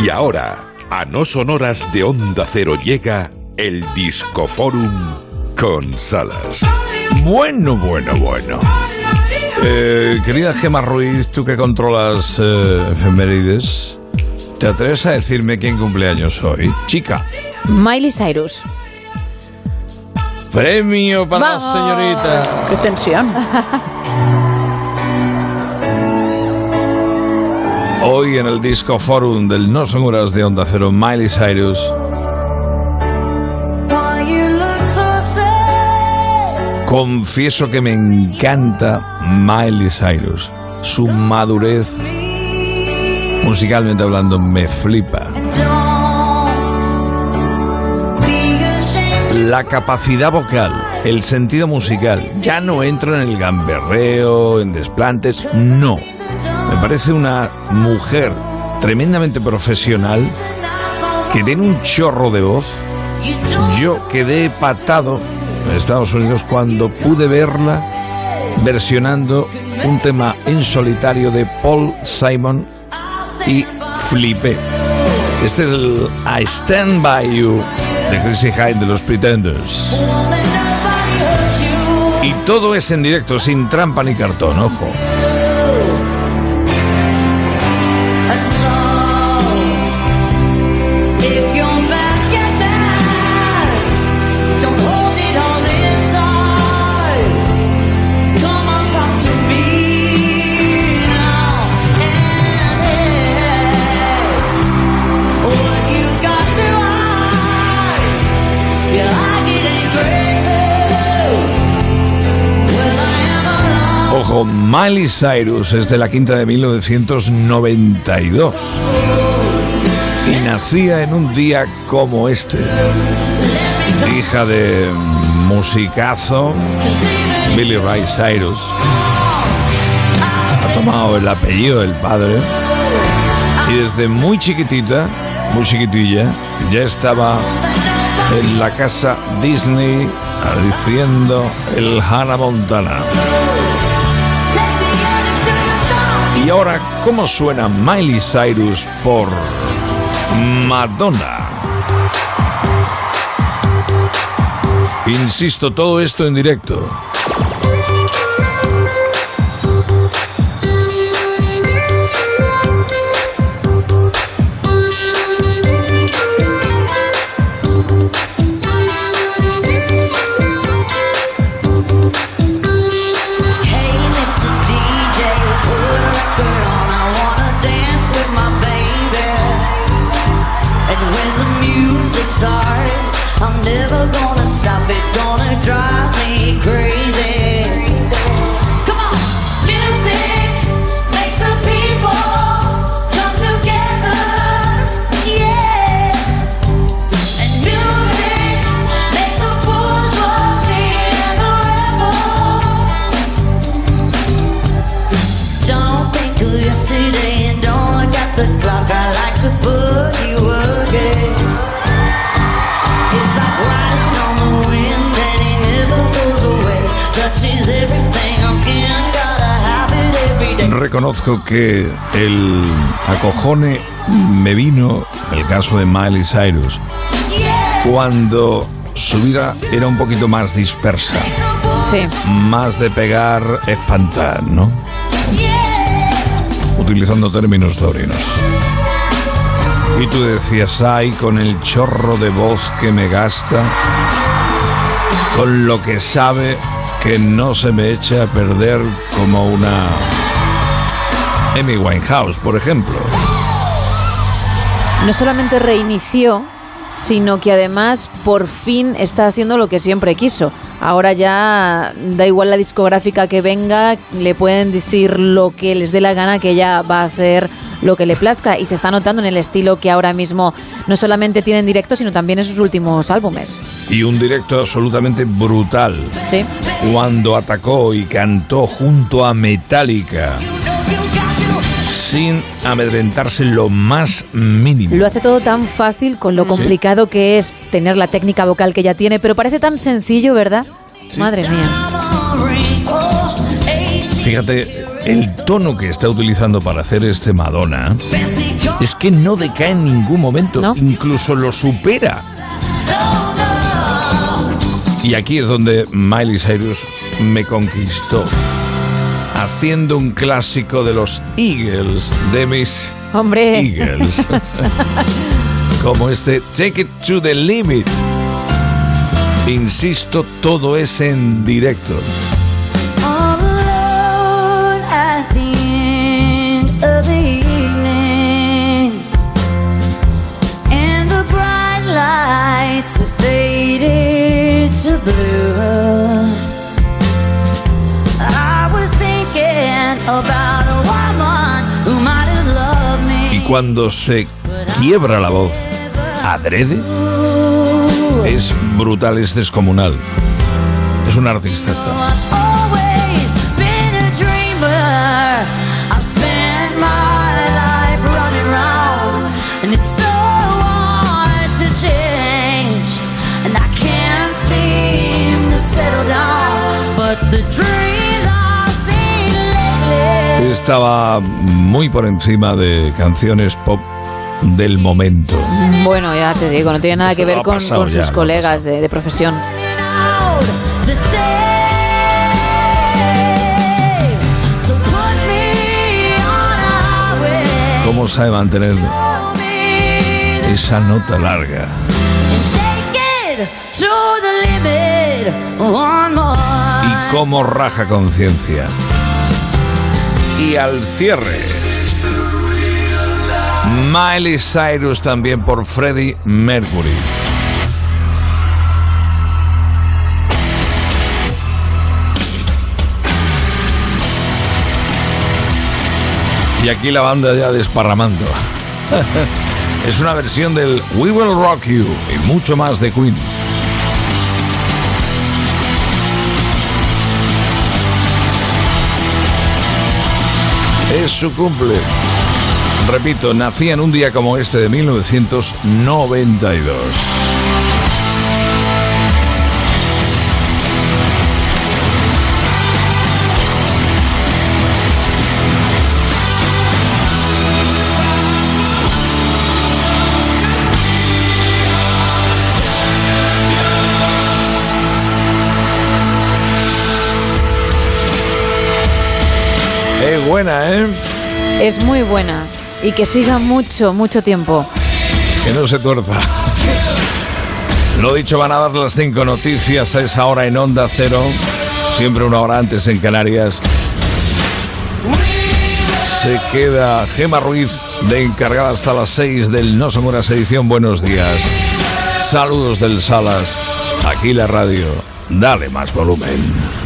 Y ahora, a no sonoras de Onda Cero llega el Discoforum con Salas. Bueno, bueno, bueno. Eh, querida Gema Ruiz, tú que controlas eh, efemérides, ¿te atreves a decirme quién cumpleaños hoy? Chica. Miley Cyrus. Premio para la señorita. ¡Qué tensión! Hoy en el Disco Forum del No Son Horas de Onda Cero, Miley Cyrus. Confieso que me encanta Miley Cyrus. Su madurez, musicalmente hablando, me flipa. La capacidad vocal, el sentido musical, ya no entro en el gamberreo, en desplantes, no. Me parece una mujer tremendamente profesional que tiene un chorro de voz. Yo quedé patado en Estados Unidos cuando pude verla versionando un tema en solitario de Paul Simon y flipé. Este es el I Stand By You de Chrissy Hyde de los Pretenders. Y todo es en directo, sin trampa ni cartón, ojo. Ojo, Miley Cyrus es de la quinta de 1992 y nacía en un día como este. Hija de musicazo Billy Ray Cyrus. Ha tomado el apellido del padre y desde muy chiquitita, muy chiquitilla, ya estaba en la casa Disney diciendo el Hannah Montana. Y ahora, ¿cómo suena Miley Cyrus por Madonna? Insisto, todo esto en directo. Reconozco que el acojone me vino, el caso de Miley Cyrus, cuando su vida era un poquito más dispersa. Sí. Más de pegar, espantar, ¿no? Utilizando términos taurinos. Y tú decías, ay, con el chorro de voz que me gasta, con lo que sabe que no se me echa a perder como una Amy Winehouse, por ejemplo. No solamente reinició, sino que además por fin está haciendo lo que siempre quiso. Ahora ya da igual la discográfica que venga, le pueden decir lo que les dé la gana, que ella va a hacer lo que le plazca y se está notando en el estilo que ahora mismo no solamente tiene en directo, sino también en sus últimos álbumes. Y un directo absolutamente brutal. Sí. Cuando atacó y cantó junto a Metallica sin amedrentarse lo más mínimo. Lo hace todo tan fácil con lo complicado que es tener la técnica vocal que ella tiene, pero parece tan sencillo, ¿verdad? Madre mía. Fíjate, el tono que está utilizando para hacer este Madonna es que no decae en ningún momento, incluso lo supera. Y aquí es donde Miley Cyrus me conquistó, haciendo un clásico de los Eagles, de mis Hombre. Eagles, como este Take It to the Limit. Insisto, todo es en directo. Cuando se quiebra la voz adrede, es brutal, es descomunal. Es un artista. Estaba muy por encima de canciones pop del momento. Bueno, ya te digo, no tiene nada que ver con, sus colegas de, de profesión. ¿Cómo sabe mantener esa nota larga? Y cómo raja conciencia. Y al cierre. Miley Cyrus también por Freddie Mercury. Y aquí la banda ya desparramando. es una versión del We Will Rock You y mucho más de Queen. Es su cumple. Repito, nací en un día como este de 1992. Buena, ¿eh? Es muy buena y que siga mucho, mucho tiempo. Que no se tuerza. Lo dicho, van a dar las cinco noticias a esa hora en Onda Cero, siempre una hora antes en Canarias. Se queda Gema Ruiz de encargada hasta las seis del No Son Horas Edición. Buenos días. Saludos del Salas. Aquí la radio. Dale más volumen.